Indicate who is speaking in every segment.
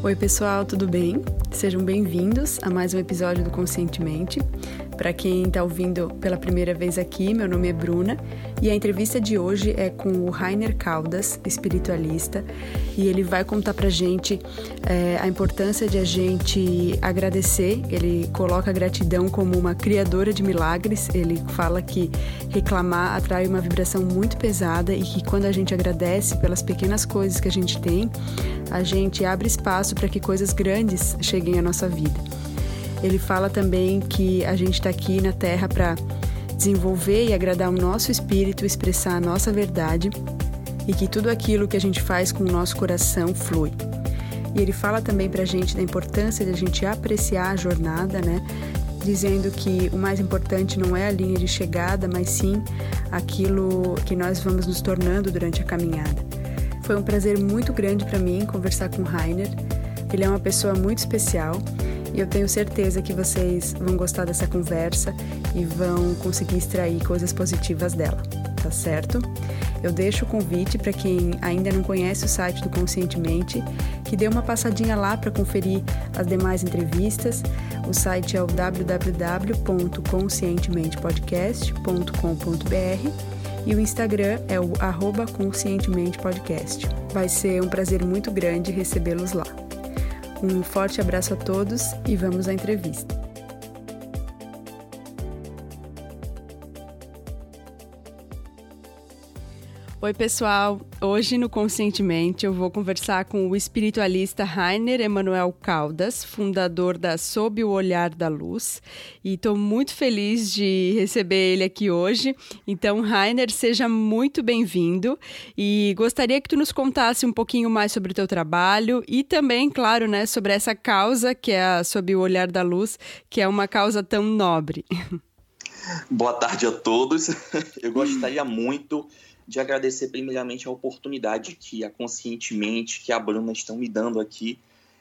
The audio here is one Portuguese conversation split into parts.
Speaker 1: Oi, pessoal, tudo bem? Sejam bem-vindos a mais um episódio do Conscientemente. Para quem está ouvindo pela primeira vez aqui, meu nome é Bruna e a entrevista de hoje é com o Rainer Caldas, espiritualista, e ele vai contar para gente é, a importância de a gente agradecer. Ele coloca a gratidão como uma criadora de milagres. Ele fala que reclamar atrai uma vibração muito pesada e que quando a gente agradece pelas pequenas coisas que a gente tem, a gente abre espaço para que coisas grandes cheguem à nossa vida. Ele fala também que a gente está aqui na Terra para desenvolver e agradar o nosso espírito, expressar a nossa verdade e que tudo aquilo que a gente faz com o nosso coração flui. E ele fala também para a gente da importância de a gente apreciar a jornada, né? Dizendo que o mais importante não é a linha de chegada, mas sim aquilo que nós vamos nos tornando durante a caminhada. Foi um prazer muito grande para mim conversar com o Rainer. Ele é uma pessoa muito especial e eu tenho certeza que vocês vão gostar dessa conversa e vão conseguir extrair coisas positivas dela, tá certo? Eu deixo o convite para quem ainda não conhece o site do Conscientemente, que dê uma passadinha lá para conferir as demais entrevistas. O site é o www.conscientementepodcast.com.br e o Instagram é o arroba conscientementepodcast. Vai ser um prazer muito grande recebê-los lá. Um forte abraço a todos e vamos à entrevista. Oi, pessoal. Hoje no Conscientemente eu vou conversar com o espiritualista Rainer Emanuel Caldas, fundador da Sob o Olhar da Luz, e estou muito feliz de receber ele aqui hoje. Então, Rainer, seja muito bem-vindo e gostaria que tu nos contasse um pouquinho mais sobre o teu trabalho e também, claro, né, sobre essa causa que é a Sob o Olhar da Luz, que é uma causa tão nobre.
Speaker 2: Boa tarde a todos. Eu gostaria muito de agradecer primeiramente a oportunidade que a Conscientemente, que a Bruna estão me dando aqui,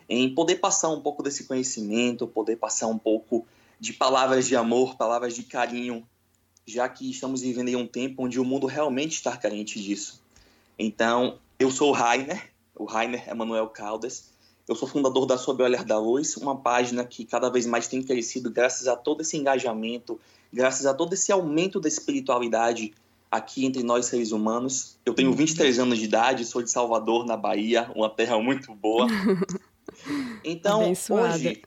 Speaker 2: em poder passar um pouco desse conhecimento, poder passar um pouco de palavras de amor, palavras de carinho, já que estamos vivendo em um tempo onde o mundo realmente está carente disso. Então, eu sou o Rainer, o Rainer Emanuel Caldas, eu sou fundador da Sob Olhar da Luz, uma página que cada vez mais tem crescido graças a todo esse engajamento, graças a todo esse aumento da espiritualidade aqui entre nós seres humanos. Eu tenho 23 uhum. anos de idade, sou de Salvador, na Bahia, uma terra muito boa. Então, Abençoada. hoje,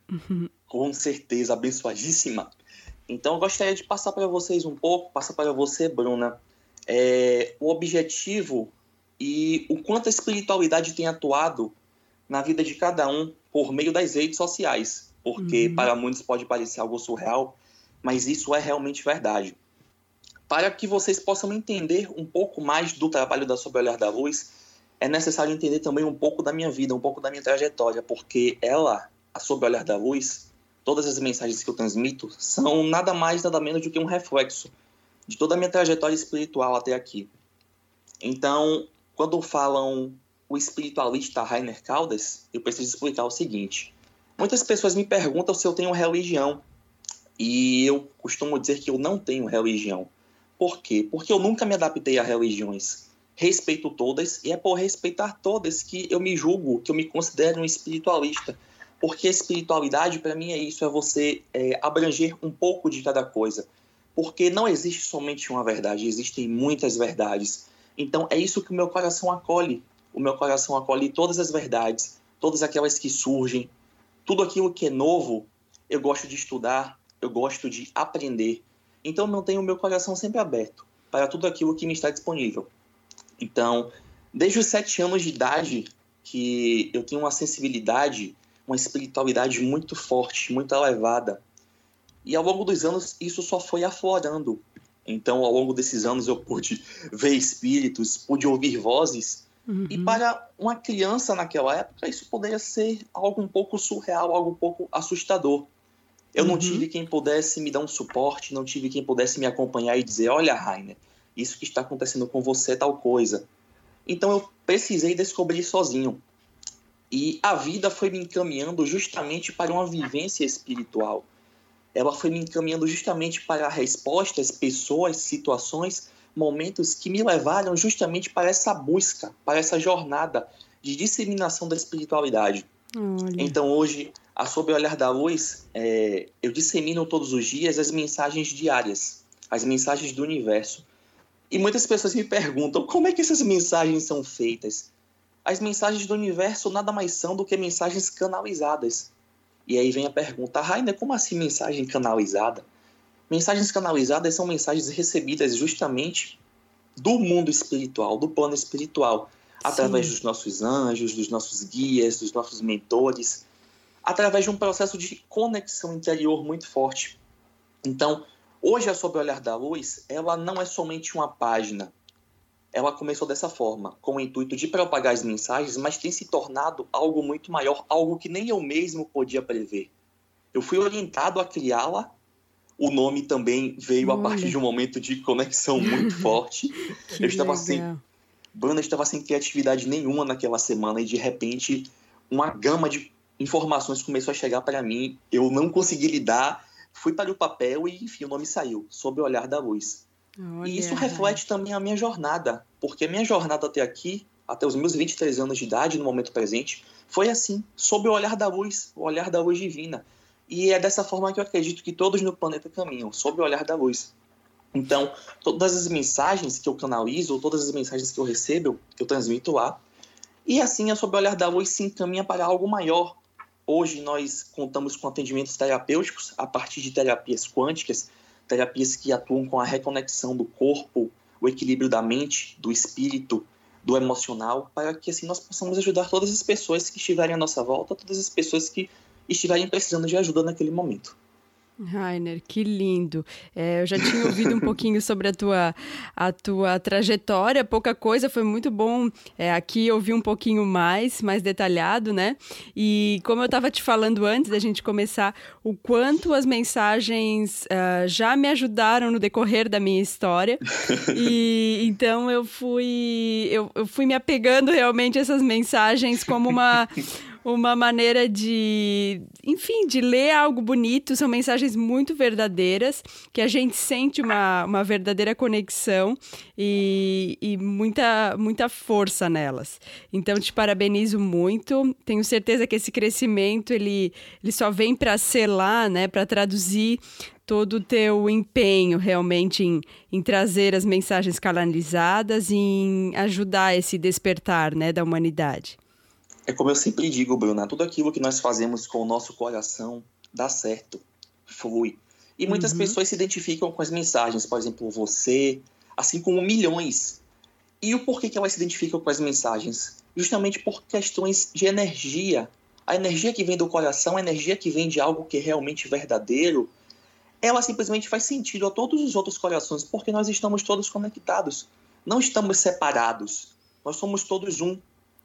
Speaker 2: com certeza, abençoadíssima. Então, eu gostaria de passar para vocês um pouco, passar para você, Bruna, é, o objetivo e o quanto a espiritualidade tem atuado na vida de cada um por meio das redes sociais. Porque uhum. para muitos pode parecer algo surreal, mas isso é realmente verdade para que vocês possam entender um pouco mais do trabalho da Sob Olhar da Luz, é necessário entender também um pouco da minha vida, um pouco da minha trajetória, porque ela, a Sob Olhar da Luz, todas as mensagens que eu transmito são nada mais, nada menos do que um reflexo de toda a minha trajetória espiritual até aqui. Então, quando falam o espiritualista Rainer Caldas, eu preciso explicar o seguinte. Muitas pessoas me perguntam se eu tenho religião, e eu costumo dizer que eu não tenho religião. Por quê? Porque eu nunca me adaptei a religiões. Respeito todas e é por respeitar todas que eu me julgo, que eu me considero um espiritualista. Porque espiritualidade, para mim, é isso: é você é, abranger um pouco de cada coisa. Porque não existe somente uma verdade, existem muitas verdades. Então, é isso que o meu coração acolhe. O meu coração acolhe todas as verdades, todas aquelas que surgem, tudo aquilo que é novo. Eu gosto de estudar, eu gosto de aprender. Então mantenho o meu coração sempre aberto para tudo aquilo que me está disponível. Então, desde os sete anos de idade, que eu tenho uma sensibilidade, uma espiritualidade muito forte, muito elevada. E ao longo dos anos, isso só foi aflorando. Então, ao longo desses anos, eu pude ver espíritos, pude ouvir vozes. Uhum. E para uma criança naquela época, isso poderia ser algo um pouco surreal, algo um pouco assustador. Eu uhum. não tive quem pudesse me dar um suporte, não tive quem pudesse me acompanhar e dizer: olha, Rainer, isso que está acontecendo com você é tal coisa. Então eu precisei descobrir sozinho. E a vida foi me encaminhando justamente para uma vivência espiritual. Ela foi me encaminhando justamente para respostas, pessoas, situações, momentos que me levaram justamente para essa busca, para essa jornada de disseminação da espiritualidade. Olha. Então hoje, a Sob o Olhar da Luz, é, eu dissemino todos os dias as mensagens diárias, as mensagens do universo. E muitas pessoas me perguntam como é que essas mensagens são feitas. As mensagens do universo nada mais são do que mensagens canalizadas. E aí vem a pergunta, Rainer, como assim mensagem canalizada? Mensagens canalizadas são mensagens recebidas justamente do mundo espiritual, do plano espiritual, através Sim. dos nossos anjos, dos nossos guias, dos nossos mentores, através de um processo de conexão interior muito forte. Então, hoje a Sob o Olhar da Luz, ela não é somente uma página. Ela começou dessa forma, com o intuito de propagar as mensagens, mas tem se tornado algo muito maior, algo que nem eu mesmo podia prever. Eu fui orientado a criá-la o nome também veio Olha. a partir de um momento de conexão muito forte. eu estava legal. sem. Bruna estava sem criatividade nenhuma naquela semana e de repente uma gama de informações começou a chegar para mim. Eu não consegui lidar, fui para o papel e enfim o nome saiu, sob o olhar da luz. Olha. E isso reflete também a minha jornada, porque a minha jornada até aqui, até os meus 23 anos de idade, no momento presente, foi assim, sob o olhar da luz, o olhar da luz divina. E é dessa forma que eu acredito que todos no planeta caminham, sob o olhar da luz. Então, todas as mensagens que eu canalizo, todas as mensagens que eu recebo, eu transmito lá. E assim, a sob o olhar da luz se encaminha para algo maior. Hoje nós contamos com atendimentos terapêuticos a partir de terapias quânticas, terapias que atuam com a reconexão do corpo, o equilíbrio da mente, do espírito, do emocional, para que assim nós possamos ajudar todas as pessoas que estiverem à nossa volta, todas as pessoas que estiverem precisando de ajuda naquele momento.
Speaker 3: Rainer, que lindo. É, eu já tinha ouvido um pouquinho sobre a tua, a tua trajetória, pouca coisa, foi muito bom é, aqui ouvir um pouquinho mais, mais detalhado, né? E como eu estava te falando antes da gente começar, o quanto as mensagens uh, já me ajudaram no decorrer da minha história. E então eu fui, eu, eu fui me apegando realmente a essas mensagens como uma uma maneira de, enfim, de ler algo bonito. São mensagens muito verdadeiras, que a gente sente uma, uma verdadeira conexão e, e muita, muita força nelas. Então, te parabenizo muito. Tenho certeza que esse crescimento ele, ele só vem para selar, né, para traduzir todo o teu empenho realmente em, em trazer as mensagens canalizadas e em ajudar esse despertar né, da humanidade.
Speaker 2: É como eu sempre digo, Bruna, tudo aquilo que nós fazemos com o nosso coração dá certo, flui. E muitas uhum. pessoas se identificam com as mensagens, por exemplo, você, assim como milhões. E o porquê que elas se identificam com as mensagens? Justamente por questões de energia. A energia que vem do coração, a energia que vem de algo que é realmente verdadeiro, ela simplesmente faz sentido a todos os outros corações, porque nós estamos todos conectados. Não estamos separados. Nós somos todos um.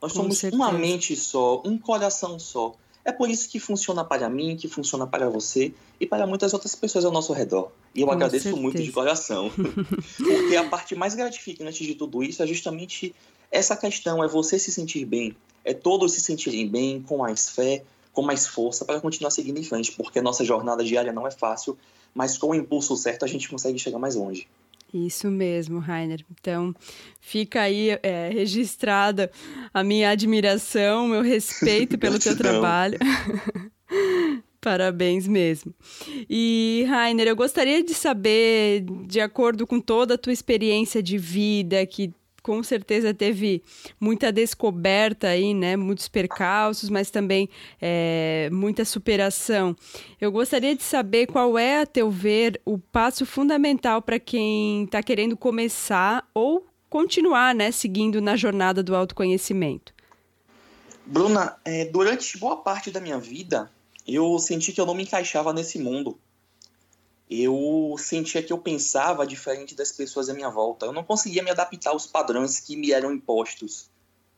Speaker 2: Nós Com somos certeza. uma mente só, um coração só. É por isso que funciona para mim, que funciona para você e para muitas outras pessoas ao nosso redor. E eu Com agradeço certeza. muito de coração. Porque a parte mais gratificante de tudo isso é justamente essa questão: é você se sentir bem, é todos se sentirem bem, com mais fé, com mais força para continuar seguindo em frente. Porque nossa jornada diária não é fácil, mas com o impulso certo a gente consegue chegar mais longe.
Speaker 3: Isso mesmo, Rainer. Então, fica aí é, registrada a minha admiração, meu respeito pelo teu trabalho. Parabéns mesmo. E, Rainer, eu gostaria de saber, de acordo com toda a tua experiência de vida, que com certeza teve muita descoberta aí, né? Muitos percalços, mas também é, muita superação. Eu gostaria de saber qual é, a teu ver, o passo fundamental para quem está querendo começar ou continuar, né? Seguindo na jornada do autoconhecimento.
Speaker 2: Bruna, é, durante boa parte da minha vida, eu senti que eu não me encaixava nesse mundo eu sentia que eu pensava diferente das pessoas à minha volta. Eu não conseguia me adaptar aos padrões que me eram impostos.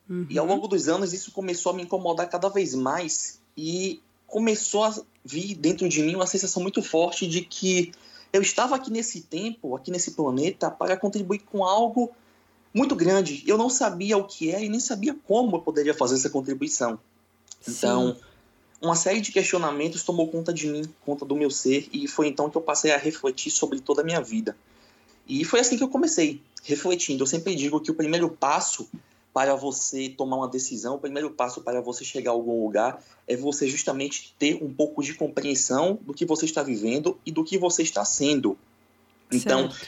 Speaker 2: Uhum. E ao uhum. longo dos anos isso começou a me incomodar cada vez mais e começou a vir dentro de mim uma sensação muito forte de que eu estava aqui nesse tempo, aqui nesse planeta, para contribuir com algo muito grande. Eu não sabia o que é e nem sabia como eu poderia fazer essa contribuição. Então, Sim uma série de questionamentos tomou conta de mim, conta do meu ser, e foi então que eu passei a refletir sobre toda a minha vida. E foi assim que eu comecei, refletindo. Eu sempre digo que o primeiro passo para você tomar uma decisão, o primeiro passo para você chegar a algum lugar é você justamente ter um pouco de compreensão do que você está vivendo e do que você está sendo. Então, certo.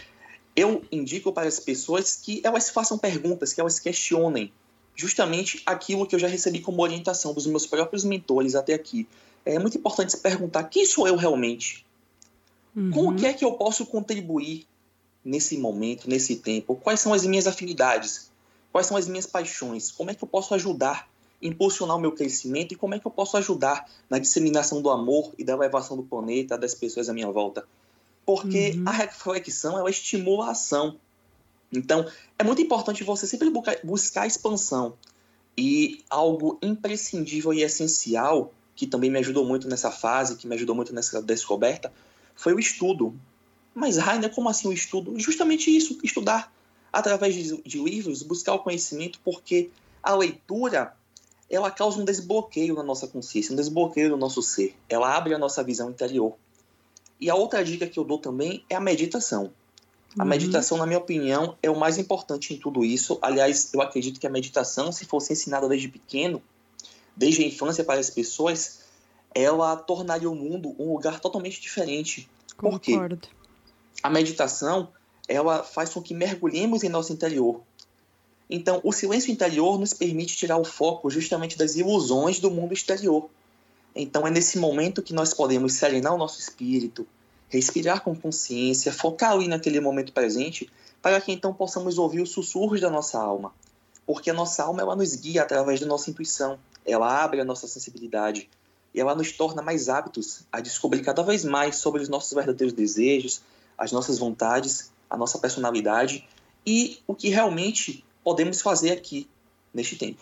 Speaker 2: eu indico para as pessoas que elas façam perguntas, que elas questionem justamente aquilo que eu já recebi como orientação dos meus próprios mentores até aqui. É muito importante se perguntar quem sou eu realmente? Uhum. Com o que é que eu posso contribuir nesse momento, nesse tempo? Quais são as minhas afinidades? Quais são as minhas paixões? Como é que eu posso ajudar, impulsionar o meu crescimento e como é que eu posso ajudar na disseminação do amor e da elevação do planeta, das pessoas à minha volta? Porque uhum. a reflexão ela estimula a ação. Então, é muito importante você sempre buscar expansão. E algo imprescindível e essencial, que também me ajudou muito nessa fase, que me ajudou muito nessa descoberta, foi o estudo. Mas, Rainer, como assim o estudo? Justamente isso, estudar através de, de livros, buscar o conhecimento, porque a leitura ela causa um desbloqueio na nossa consciência, um desbloqueio no nosso ser. Ela abre a nossa visão interior. E a outra dica que eu dou também é a meditação. A uhum. meditação, na minha opinião, é o mais importante em tudo isso. Aliás, eu acredito que a meditação, se fosse ensinada desde pequeno, desde a infância para as pessoas, ela tornaria o mundo um lugar totalmente diferente.
Speaker 3: Concordo. Por quê?
Speaker 2: A meditação, ela faz com que mergulhemos em nosso interior. Então, o silêncio interior nos permite tirar o foco justamente das ilusões do mundo exterior. Então, é nesse momento que nós podemos serenar o nosso espírito, respirar com consciência, focar ali naquele momento presente, para que então possamos ouvir os sussurros da nossa alma. Porque a nossa alma ela nos guia através da nossa intuição, ela abre a nossa sensibilidade e ela nos torna mais aptos a descobrir cada vez mais sobre os nossos verdadeiros desejos, as nossas vontades, a nossa personalidade e o que realmente podemos fazer aqui neste tempo.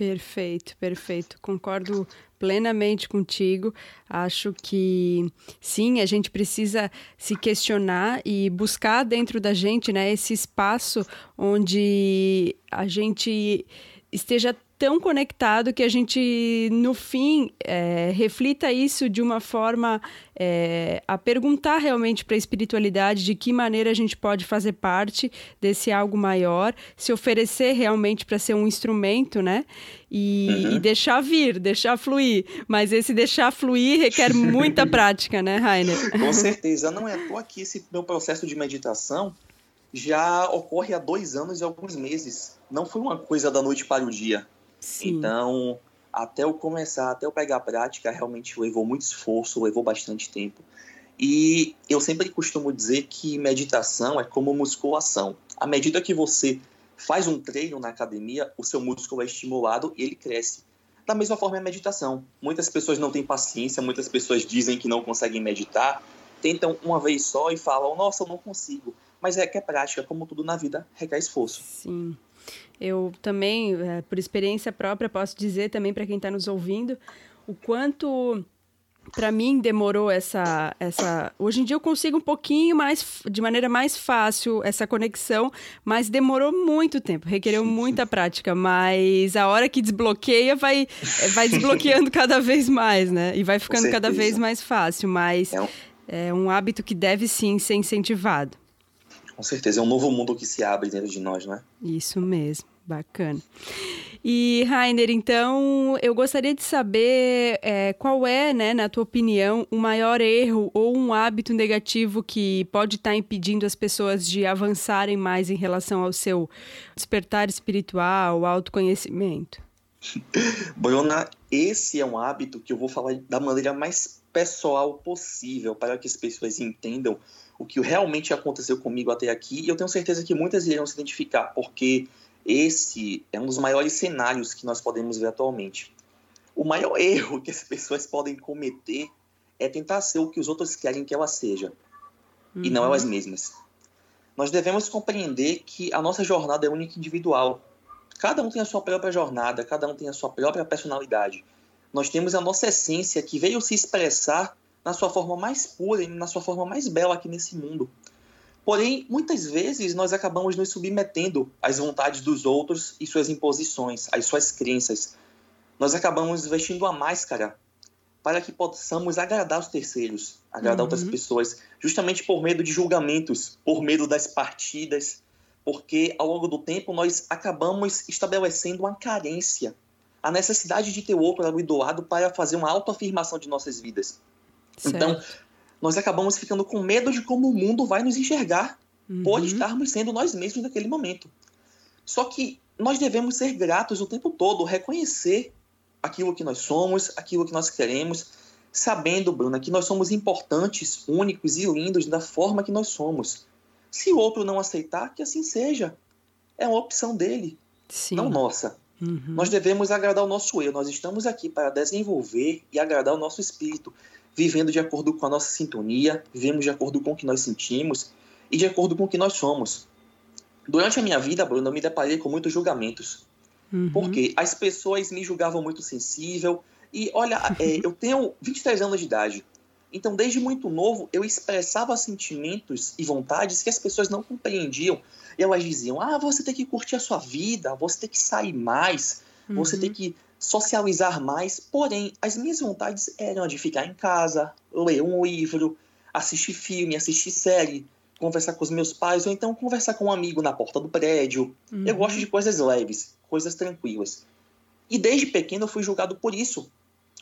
Speaker 3: Perfeito, perfeito. Concordo plenamente contigo. Acho que sim, a gente precisa se questionar e buscar dentro da gente, né, esse espaço onde a gente esteja tão conectado que a gente, no fim, é, reflita isso de uma forma é, a perguntar realmente para a espiritualidade de que maneira a gente pode fazer parte desse algo maior, se oferecer realmente para ser um instrumento, né? E, uhum. e, deixar vir, deixar fluir. Mas esse deixar fluir requer muita prática, né, Rainer?
Speaker 2: Com certeza. Não é à toa que esse meu processo de meditação já ocorre há dois anos e alguns meses. Não foi uma coisa da noite para o dia. Sim. Então, até eu começar, até eu pegar a prática, realmente levou muito esforço, levou bastante tempo. E eu sempre costumo dizer que meditação é como musculação. À medida que você faz um treino na academia, o seu músculo é estimulado e ele cresce. Da mesma forma é a meditação. Muitas pessoas não têm paciência, muitas pessoas dizem que não conseguem meditar, tentam uma vez só e falam: "Nossa, eu não consigo". Mas é que é prática, como tudo na vida, requer esforço.
Speaker 3: Sim. Eu também, é, por experiência própria, posso dizer também para quem está nos ouvindo o quanto para mim demorou essa essa hoje em dia eu consigo um pouquinho mais de maneira mais fácil essa conexão mas demorou muito tempo requereu muita prática mas a hora que desbloqueia vai vai desbloqueando cada vez mais né? E vai ficando cada vez mais fácil mas é um... é um hábito que deve sim ser incentivado
Speaker 2: com certeza, é um novo mundo que se abre dentro de nós, não é?
Speaker 3: Isso mesmo, bacana. E, Rainer, então, eu gostaria de saber é, qual é, né, na tua opinião, o maior erro ou um hábito negativo que pode estar impedindo as pessoas de avançarem mais em relação ao seu despertar espiritual, autoconhecimento?
Speaker 2: Bruna, esse é um hábito que eu vou falar da maneira mais pessoal possível para que as pessoas entendam o que realmente aconteceu comigo até aqui, e eu tenho certeza que muitas irão se identificar, porque esse é um dos maiores cenários que nós podemos ver atualmente. O maior erro que as pessoas podem cometer é tentar ser o que os outros querem que ela seja, uhum. e não elas mesmas. Nós devemos compreender que a nossa jornada é única e individual. Cada um tem a sua própria jornada, cada um tem a sua própria personalidade. Nós temos a nossa essência que veio se expressar na sua forma mais pura e na sua forma mais bela aqui nesse mundo. Porém, muitas vezes nós acabamos nos submetendo às vontades dos outros e suas imposições, às suas crenças. Nós acabamos vestindo a máscara para que possamos agradar os terceiros, agradar uhum. outras pessoas, justamente por medo de julgamentos, por medo das partidas, porque ao longo do tempo nós acabamos estabelecendo uma carência, a necessidade de ter o outro ali do lado para fazer uma autoafirmação de nossas vidas. Certo. Então, nós acabamos ficando com medo de como o mundo vai nos enxergar uhum. por estarmos sendo nós mesmos naquele momento. Só que nós devemos ser gratos o tempo todo, reconhecer aquilo que nós somos, aquilo que nós queremos, sabendo, Bruna, que nós somos importantes, únicos e lindos da forma que nós somos. Se o outro não aceitar, que assim seja. É uma opção dele, Sim. não nossa. Uhum. Nós devemos agradar o nosso eu. Nós estamos aqui para desenvolver e agradar o nosso espírito, vivendo de acordo com a nossa sintonia, vivemos de acordo com o que nós sentimos e de acordo com o que nós somos. Durante a minha vida, Bruno, eu me deparei com muitos julgamentos. Uhum. Porque as pessoas me julgavam muito sensível. E olha, é, eu tenho 23 anos de idade. Então, desde muito novo, eu expressava sentimentos e vontades que as pessoas não compreendiam. E elas diziam: ah, você tem que curtir a sua vida, você tem que sair mais, uhum. você tem que socializar mais. Porém, as minhas vontades eram de ficar em casa, ler um livro, assistir filme, assistir série, conversar com os meus pais, ou então conversar com um amigo na porta do prédio. Uhum. Eu gosto de coisas leves, coisas tranquilas. E desde pequeno eu fui julgado por isso.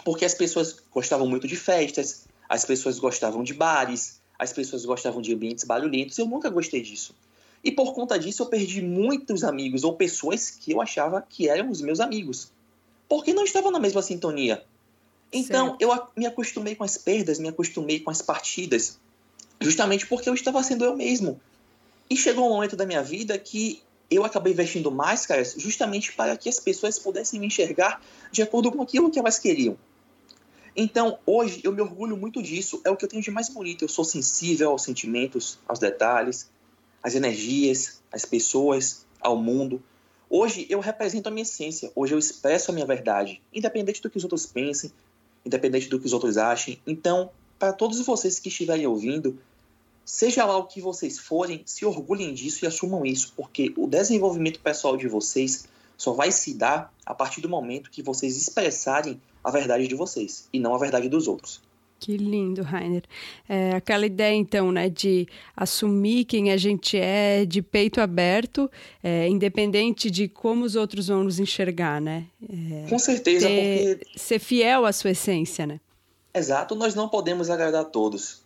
Speaker 2: Porque as pessoas gostavam muito de festas, as pessoas gostavam de bares, as pessoas gostavam de ambientes barulhentos. Eu nunca gostei disso. E por conta disso eu perdi muitos amigos ou pessoas que eu achava que eram os meus amigos. Porque não estavam na mesma sintonia. Então certo. eu me acostumei com as perdas, me acostumei com as partidas, justamente porque eu estava sendo eu mesmo. E chegou um momento da minha vida que eu acabei investindo máscaras justamente para que as pessoas pudessem me enxergar de acordo com aquilo que elas queriam. Então, hoje, eu me orgulho muito disso, é o que eu tenho de mais bonito. Eu sou sensível aos sentimentos, aos detalhes, às energias, às pessoas, ao mundo. Hoje, eu represento a minha essência, hoje eu expresso a minha verdade, independente do que os outros pensem, independente do que os outros achem. Então, para todos vocês que estiverem ouvindo, seja lá o que vocês forem, se orgulhem disso e assumam isso, porque o desenvolvimento pessoal de vocês só vai se dar a partir do momento que vocês expressarem a verdade de vocês e não a verdade dos outros.
Speaker 3: Que lindo, Rainer. É, aquela ideia, então, né, de assumir quem a gente é de peito aberto, é, independente de como os outros vão nos enxergar, né?
Speaker 2: É, Com certeza, ter, porque...
Speaker 3: Ser fiel à sua essência, né?
Speaker 2: Exato, nós não podemos agradar a todos.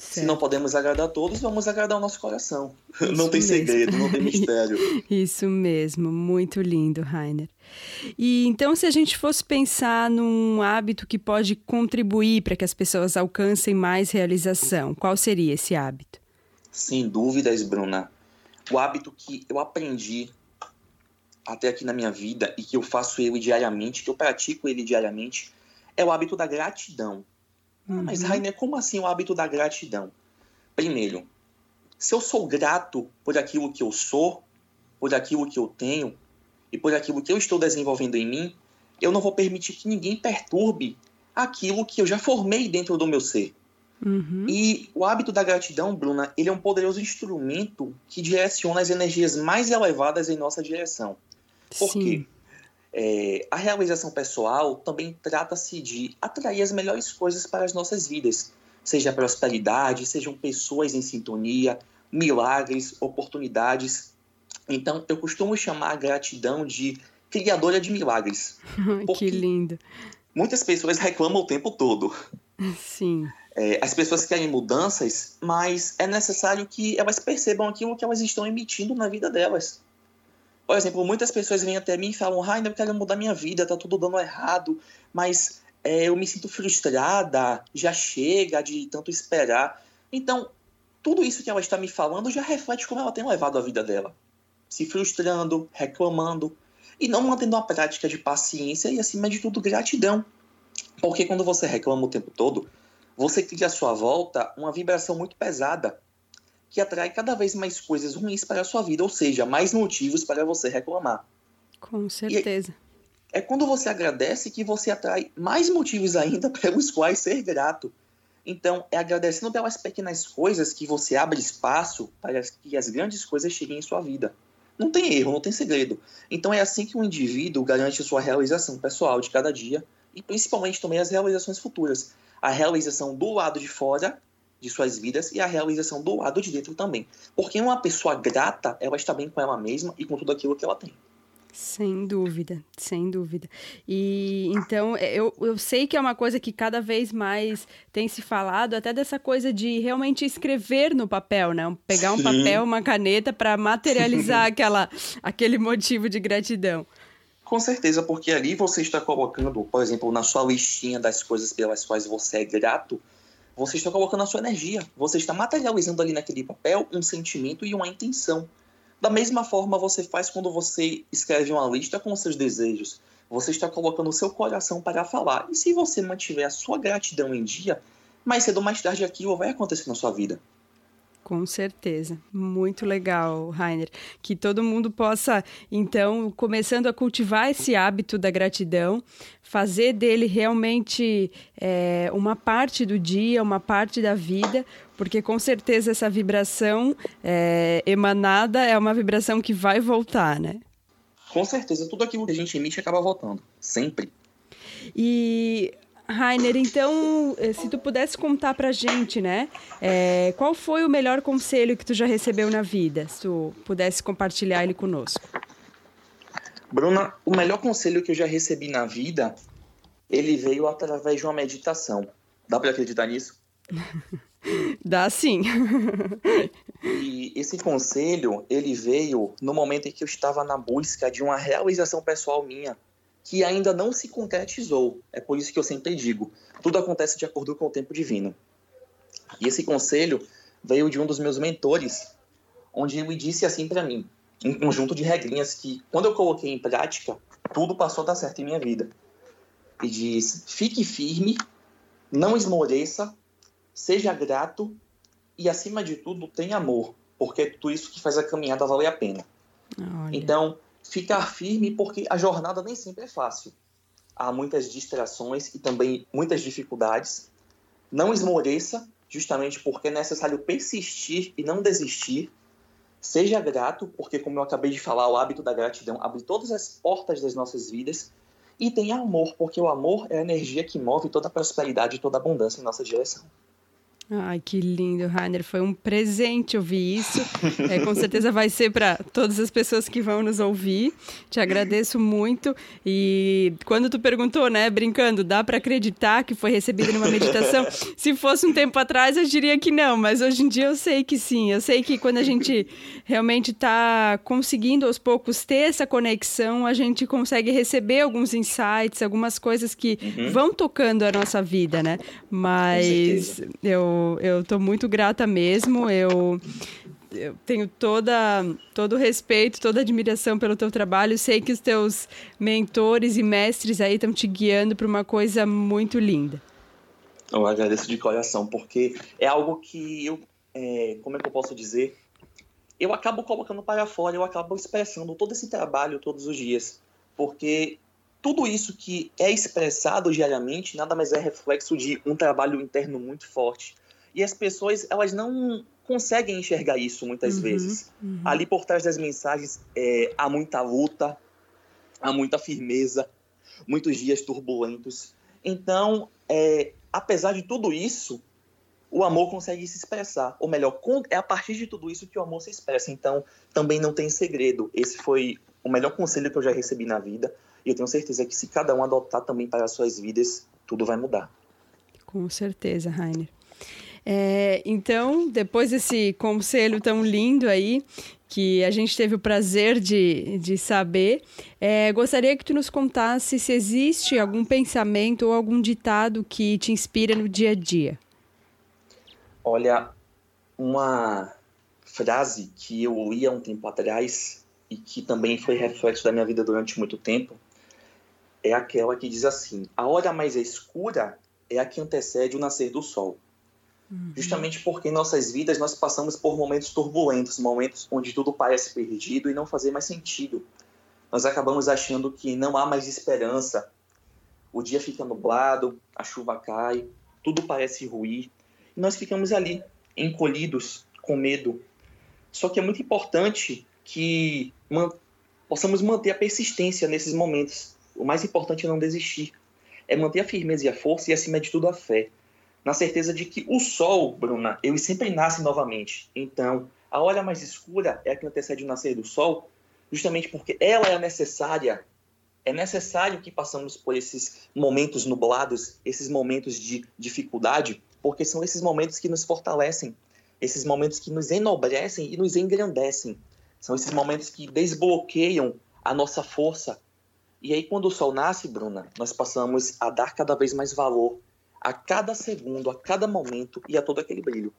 Speaker 2: Certo. Se não podemos agradar a todos, vamos agradar o nosso coração. Isso não tem mesmo. segredo, não tem mistério.
Speaker 3: Isso mesmo, muito lindo, Rainer. E então, se a gente fosse pensar num hábito que pode contribuir para que as pessoas alcancem mais realização, qual seria esse hábito?
Speaker 2: Sem dúvidas, Bruna. O hábito que eu aprendi até aqui na minha vida e que eu faço ele diariamente, que eu pratico ele diariamente, é o hábito da gratidão. Uhum. Mas, Rainer, como assim o hábito da gratidão? Primeiro, se eu sou grato por aquilo que eu sou, por aquilo que eu tenho e por aquilo que eu estou desenvolvendo em mim, eu não vou permitir que ninguém perturbe aquilo que eu já formei dentro do meu ser. Uhum. E o hábito da gratidão, Bruna, ele é um poderoso instrumento que direciona as energias mais elevadas em nossa direção. Por Sim. quê? É, a realização pessoal também trata-se de atrair as melhores coisas para as nossas vidas, seja prosperidade, sejam pessoas em sintonia, milagres, oportunidades. Então, eu costumo chamar a gratidão de criadora de milagres.
Speaker 3: que lindo.
Speaker 2: Muitas pessoas reclamam o tempo todo.
Speaker 3: Sim.
Speaker 2: É, as pessoas querem mudanças, mas é necessário que elas percebam aquilo que elas estão emitindo na vida delas. Por exemplo, muitas pessoas vêm até mim e falam: Rainer, eu quero mudar minha vida, tá tudo dando errado, mas é, eu me sinto frustrada, já chega de tanto esperar. Então, tudo isso que ela está me falando já reflete como ela tem levado a vida dela. Se frustrando, reclamando e não mantendo uma prática de paciência e, acima de tudo, gratidão. Porque quando você reclama o tempo todo, você cria à sua volta uma vibração muito pesada que atrai cada vez mais coisas ruins para a sua vida, ou seja, mais motivos para você reclamar.
Speaker 3: Com certeza.
Speaker 2: É, é quando você agradece que você atrai mais motivos ainda pelos quais ser grato. Então, é agradecendo pelas pequenas coisas que você abre espaço para que as grandes coisas cheguem em sua vida. Não tem erro, não tem segredo. Então, é assim que o indivíduo garante a sua realização pessoal de cada dia e principalmente também as realizações futuras. A realização do lado de fora de suas vidas e a realização do lado de dentro também. Porque uma pessoa grata, ela está bem com ela mesma e com tudo aquilo que ela tem.
Speaker 3: Sem dúvida, sem dúvida. E então eu, eu sei que é uma coisa que cada vez mais tem se falado, até dessa coisa de realmente escrever no papel, né? Pegar um Sim. papel, uma caneta para materializar aquela, aquele motivo de gratidão.
Speaker 2: Com certeza, porque ali você está colocando, por exemplo, na sua listinha das coisas pelas quais você é grato, você está colocando a sua energia. Você está materializando ali naquele papel um sentimento e uma intenção. Da mesma forma você faz quando você escreve uma lista com os seus desejos. Você está colocando o seu coração para falar. E se você mantiver a sua gratidão em dia, mais cedo ou mais tarde aquilo vai acontecer na sua vida.
Speaker 3: Com certeza. Muito legal, Rainer. Que todo mundo possa, então, começando a cultivar esse hábito da gratidão, fazer dele realmente é, uma parte do dia, uma parte da vida, porque com certeza essa vibração é, emanada é uma vibração que vai voltar, né?
Speaker 2: Com certeza. Tudo aquilo que a gente emite acaba voltando. Sempre.
Speaker 3: E Rainer, então, eh, se tu pudesse contar pra gente, né? É, qual foi o melhor conselho que tu já recebeu na vida? Se tu pudesse compartilhar ele conosco.
Speaker 2: Bruna, o melhor conselho que eu já recebi na vida, ele veio através de uma meditação. Dá para acreditar nisso?
Speaker 3: Dá sim.
Speaker 2: e esse conselho, ele veio no momento em que eu estava na busca de uma realização pessoal minha que ainda não se concretizou. É por isso que eu sempre digo: tudo acontece de acordo com o tempo divino. E esse conselho veio de um dos meus mentores, onde ele disse assim para mim, um conjunto de regrinhas que, quando eu coloquei em prática, tudo passou a dar certo em minha vida. E diz: fique firme, não esmoreça, seja grato e, acima de tudo, tenha amor, porque é tudo isso que faz a caminhada valer a pena. Olha. Então, ficar firme, porque a jornada nem sempre é fácil. Há muitas distrações e também muitas dificuldades. Não esmoreça, justamente porque é necessário persistir e não desistir. Seja grato, porque, como eu acabei de falar, o hábito da gratidão abre todas as portas das nossas vidas. E tenha amor, porque o amor é a energia que move toda a prosperidade e toda a abundância em nossa direção.
Speaker 3: Ai, que lindo, Rainer. Foi um presente ouvir isso. É, com certeza vai ser para todas as pessoas que vão nos ouvir. Te agradeço muito. E quando tu perguntou, né, brincando, dá para acreditar que foi recebido numa meditação? Se fosse um tempo atrás, eu diria que não, mas hoje em dia eu sei que sim. Eu sei que quando a gente realmente está conseguindo aos poucos ter essa conexão, a gente consegue receber alguns insights, algumas coisas que uhum. vão tocando a nossa vida, né? Mas eu eu estou muito grata mesmo. Eu, eu tenho toda, todo o respeito, toda a admiração pelo teu trabalho. Sei que os teus mentores e mestres aí estão te guiando para uma coisa muito linda.
Speaker 2: Eu agradeço de coração, porque é algo que eu, é, como é que eu posso dizer? Eu acabo colocando para fora, eu acabo expressando todo esse trabalho todos os dias, porque tudo isso que é expressado diariamente nada mais é reflexo de um trabalho interno muito forte. E as pessoas, elas não conseguem enxergar isso muitas uhum, vezes. Uhum. Ali por trás das mensagens é, há muita luta, há muita firmeza, muitos dias turbulentos. Então, é, apesar de tudo isso, o amor consegue se expressar. Ou melhor, é a partir de tudo isso que o amor se expressa. Então, também não tem segredo. Esse foi o melhor conselho que eu já recebi na vida. E eu tenho certeza que se cada um adotar também para as suas vidas, tudo vai mudar.
Speaker 3: Com certeza, Rainer. É, então, depois desse conselho tão lindo aí, que a gente teve o prazer de, de saber, é, gostaria que tu nos contasse se existe algum pensamento ou algum ditado que te inspira no dia a dia.
Speaker 2: Olha, uma frase que eu li há um tempo atrás e que também foi reflexo da minha vida durante muito tempo é aquela que diz assim: a hora mais escura é a que antecede o nascer do sol. Uhum. Justamente porque em nossas vidas nós passamos por momentos turbulentos, momentos onde tudo parece perdido e não fazer mais sentido. Nós acabamos achando que não há mais esperança. O dia fica nublado, a chuva cai, tudo parece ruir. E nós ficamos ali, encolhidos, com medo. Só que é muito importante que man possamos manter a persistência nesses momentos. O mais importante é não desistir. É manter a firmeza e a força e, acima de tudo, a fé na certeza de que o sol, Bruna, ele sempre nasce novamente. Então, a hora mais escura é a que antecede o nascer do sol, justamente porque ela é necessária. É necessário que passamos por esses momentos nublados, esses momentos de dificuldade, porque são esses momentos que nos fortalecem, esses momentos que nos enobrecem e nos engrandecem. São esses momentos que desbloqueiam a nossa força. E aí, quando o sol nasce, Bruna, nós passamos a dar cada vez mais valor a cada segundo, a cada momento e a todo aquele brilho.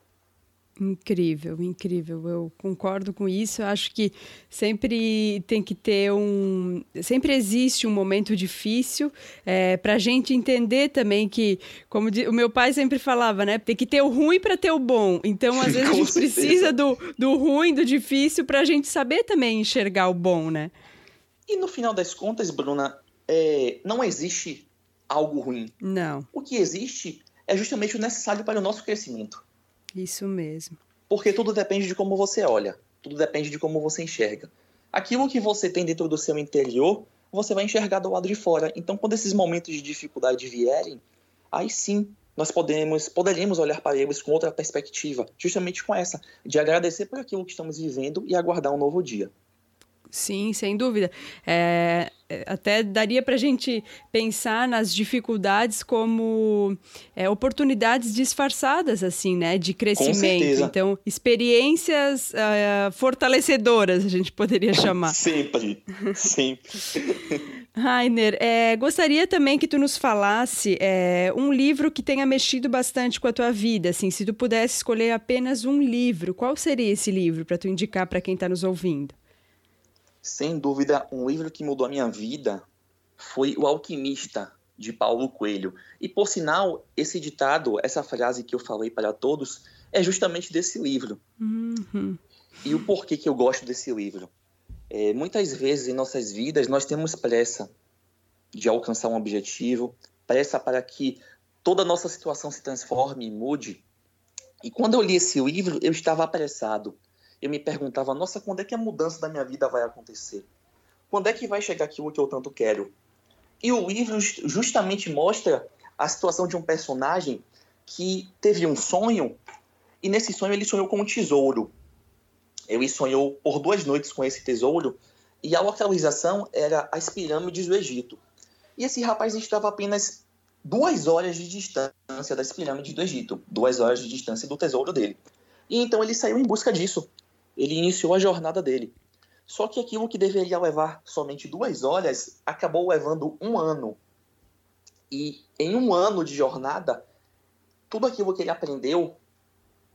Speaker 3: Incrível, incrível. Eu concordo com isso. Eu acho que sempre tem que ter um. Sempre existe um momento difícil é, para a gente entender também que, como o meu pai sempre falava, né? Tem que ter o ruim para ter o bom. Então, às vezes, a gente precisa do, do ruim, do difícil, para a gente saber também enxergar o bom, né?
Speaker 2: E no final das contas, Bruna, é, não existe algo ruim.
Speaker 3: Não.
Speaker 2: O que existe é justamente o necessário para o nosso crescimento.
Speaker 3: Isso mesmo.
Speaker 2: Porque tudo depende de como você olha, tudo depende de como você enxerga. Aquilo que você tem dentro do seu interior, você vai enxergar do lado de fora. Então, quando esses momentos de dificuldade vierem, aí sim nós podemos, poderemos olhar para eles com outra perspectiva, justamente com essa, de agradecer por aquilo que estamos vivendo e aguardar um novo dia.
Speaker 3: Sim, sem dúvida. É, até daria para a gente pensar nas dificuldades como é, oportunidades disfarçadas, assim, né? De crescimento. Então, experiências uh, fortalecedoras, a gente poderia chamar.
Speaker 2: sempre, sempre.
Speaker 3: Rainer, é, gostaria também que tu nos falasse é, um livro que tenha mexido bastante com a tua vida. Assim, se tu pudesse escolher apenas um livro, qual seria esse livro para tu indicar para quem está nos ouvindo?
Speaker 2: Sem dúvida, um livro que mudou a minha vida foi O Alquimista, de Paulo Coelho. E, por sinal, esse ditado, essa frase que eu falei para todos, é justamente desse livro.
Speaker 3: Uhum.
Speaker 2: E o porquê que eu gosto desse livro? É, muitas vezes em nossas vidas nós temos pressa de alcançar um objetivo, pressa para que toda a nossa situação se transforme e mude. E quando eu li esse livro, eu estava apressado eu me perguntava, nossa, quando é que a mudança da minha vida vai acontecer? Quando é que vai chegar aquilo que eu tanto quero? E o livro justamente mostra a situação de um personagem que teve um sonho e nesse sonho ele sonhou com um tesouro. Ele sonhou por duas noites com esse tesouro e a localização era as pirâmides do Egito. E esse rapaz estava apenas duas horas de distância das pirâmides do Egito, duas horas de distância do tesouro dele. E então ele saiu em busca disso ele iniciou a jornada dele. Só que aquilo que deveria levar somente duas horas acabou levando um ano. E em um ano de jornada, tudo aquilo que ele aprendeu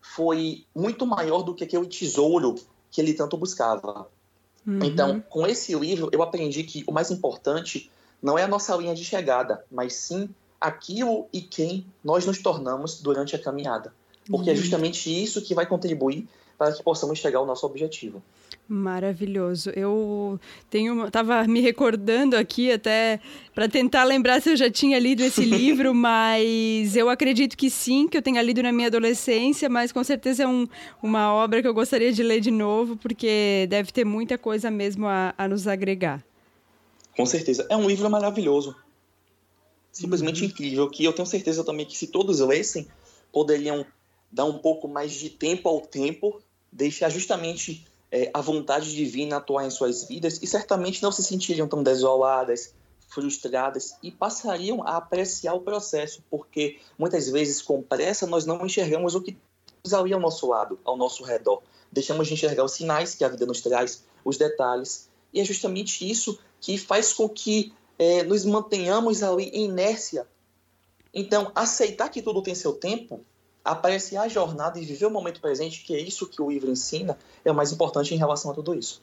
Speaker 2: foi muito maior do que aquele tesouro que ele tanto buscava. Uhum. Então, com esse livro, eu aprendi que o mais importante não é a nossa linha de chegada, mas sim aquilo e quem nós nos tornamos durante a caminhada. Porque é uhum. é justamente isso que vai contribuir para que possamos chegar ao nosso objetivo.
Speaker 3: Maravilhoso. Eu tenho, estava me recordando aqui até para tentar lembrar se eu já tinha lido esse livro, mas eu acredito que sim, que eu tenha lido na minha adolescência, mas com certeza é um, uma obra que eu gostaria de ler de novo, porque deve ter muita coisa mesmo a, a nos agregar.
Speaker 2: Com certeza. É um livro maravilhoso. Simplesmente uhum. incrível, que eu tenho certeza também que se todos lessem, poderiam dar um pouco mais de tempo ao tempo deixar justamente é, a vontade divina atuar em suas vidas e certamente não se sentiriam tão desoladas, frustradas e passariam a apreciar o processo, porque muitas vezes com pressa nós não enxergamos o que ali ao nosso lado, ao nosso redor. Deixamos de enxergar os sinais que a vida nos traz, os detalhes, e é justamente isso que faz com que é, nos mantenhamos ali em inércia. Então, aceitar que tudo tem seu tempo apreciar a jornada e viver o momento presente, que é isso que o livro ensina, é o mais importante em relação a tudo isso.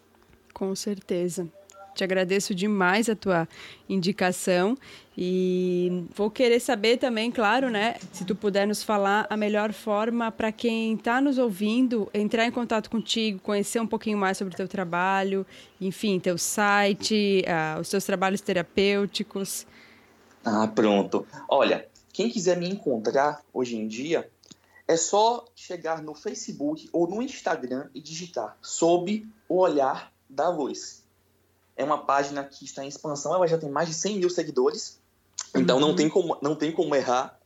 Speaker 3: Com certeza. Te agradeço demais a tua indicação e vou querer saber também, claro, né, se tu puder nos falar a melhor forma para quem está nos ouvindo entrar em contato contigo, conhecer um pouquinho mais sobre o teu trabalho, enfim, teu site, uh, os teus trabalhos terapêuticos.
Speaker 2: Ah, pronto. Olha, quem quiser me encontrar hoje em dia, é só chegar no Facebook ou no Instagram e digitar sob o olhar da luz. É uma página que está em expansão, ela já tem mais de 100 mil seguidores, então uhum. não, tem como, não tem como errar.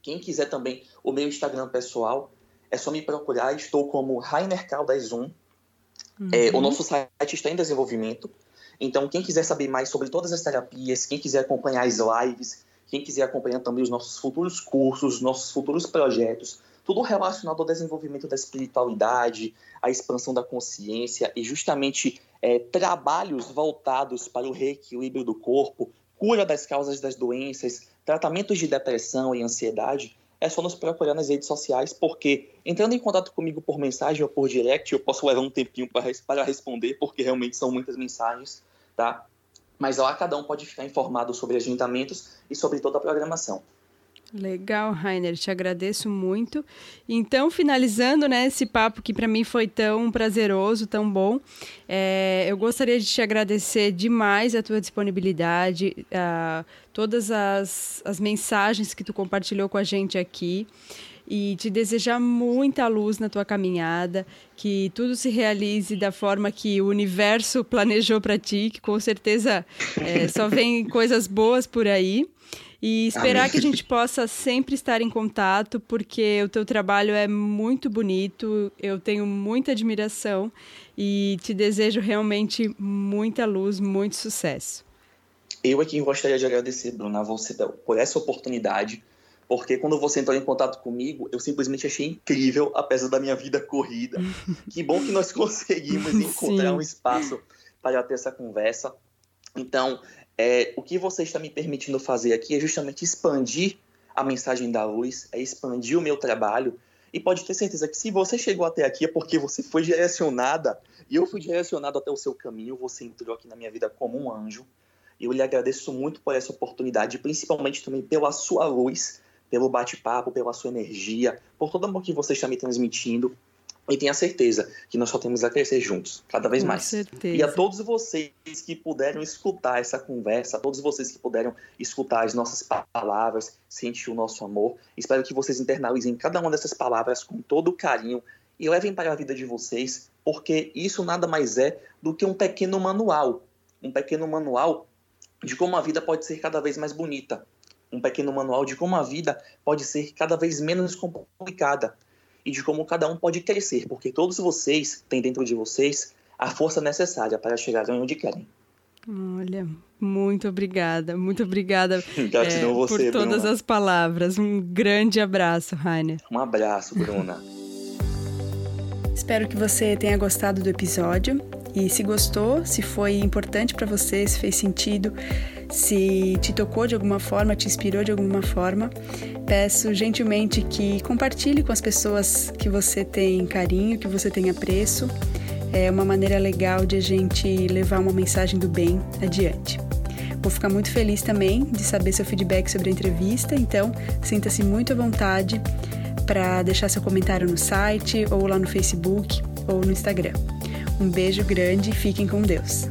Speaker 2: Quem quiser também o meu Instagram pessoal, é só me procurar. Estou como Rainer Caldas 1. Uhum. É, o nosso site está em desenvolvimento. Então, quem quiser saber mais sobre todas as terapias, quem quiser acompanhar as lives, quem quiser acompanhar também os nossos futuros cursos, nossos futuros projetos, tudo relacionado ao desenvolvimento da espiritualidade, a expansão da consciência e justamente é, trabalhos voltados para o reequilíbrio do corpo, cura das causas das doenças, tratamentos de depressão e ansiedade, é só nos procurar nas redes sociais, porque entrando em contato comigo por mensagem ou por direct, eu posso levar um tempinho para responder, porque realmente são muitas mensagens, tá? Mas lá cada um pode ficar informado sobre agendamentos e sobre toda a programação.
Speaker 3: Legal, Rainer, te agradeço muito. Então, finalizando né, esse papo que para mim foi tão prazeroso, tão bom, é, eu gostaria de te agradecer demais a tua disponibilidade, a, todas as, as mensagens que tu compartilhou com a gente aqui e te desejar muita luz na tua caminhada, que tudo se realize da forma que o universo planejou para ti, que com certeza é, só vem coisas boas por aí. E esperar Amém. que a gente possa sempre estar em contato, porque o teu trabalho é muito bonito, eu tenho muita admiração e te desejo realmente muita luz, muito sucesso.
Speaker 2: Eu aqui gostaria de agradecer, Bruna, a você por essa oportunidade, porque quando você entrou em contato comigo, eu simplesmente achei incrível, apesar da minha vida corrida. que bom que nós conseguimos encontrar Sim. um espaço para ter essa conversa. Então, é, o que você está me permitindo fazer aqui é justamente expandir a mensagem da luz, é expandir o meu trabalho. E pode ter certeza que se você chegou até aqui é porque você foi direcionada e eu fui direcionado até o seu caminho. Você entrou aqui na minha vida como um anjo. E eu lhe agradeço muito por essa oportunidade, principalmente também pela sua luz, pelo bate-papo, pela sua energia, por todo o amor que você está me transmitindo. E tenha certeza que nós só temos a crescer juntos, cada vez
Speaker 3: Com
Speaker 2: mais.
Speaker 3: Certeza.
Speaker 2: E a todos vocês que puderam escutar essa conversa, a todos vocês que puderam escutar as nossas palavras, sentir o nosso amor, espero que vocês internalizem cada uma dessas palavras com todo o carinho e levem para a vida de vocês, porque isso nada mais é do que um pequeno manual. Um pequeno manual de como a vida pode ser cada vez mais bonita. Um pequeno manual de como a vida pode ser cada vez menos complicada e de como cada um pode crescer, porque todos vocês têm dentro de vocês a força necessária para chegar onde querem.
Speaker 3: Olha, muito obrigada, muito obrigada
Speaker 2: é, você,
Speaker 3: por todas
Speaker 2: Bruna.
Speaker 3: as palavras. Um grande abraço, Rainer.
Speaker 2: Um abraço, Bruna.
Speaker 3: Espero que você tenha gostado do episódio e se gostou, se foi importante para você, se fez sentido, se te tocou de alguma forma, te inspirou de alguma forma, peço gentilmente que compartilhe com as pessoas que você tem carinho, que você tem apreço. É uma maneira legal de a gente levar uma mensagem do bem adiante. Vou ficar muito feliz também de saber seu feedback sobre a entrevista, então sinta-se muito à vontade para deixar seu comentário no site ou lá no Facebook ou no Instagram. Um beijo grande e fiquem com Deus.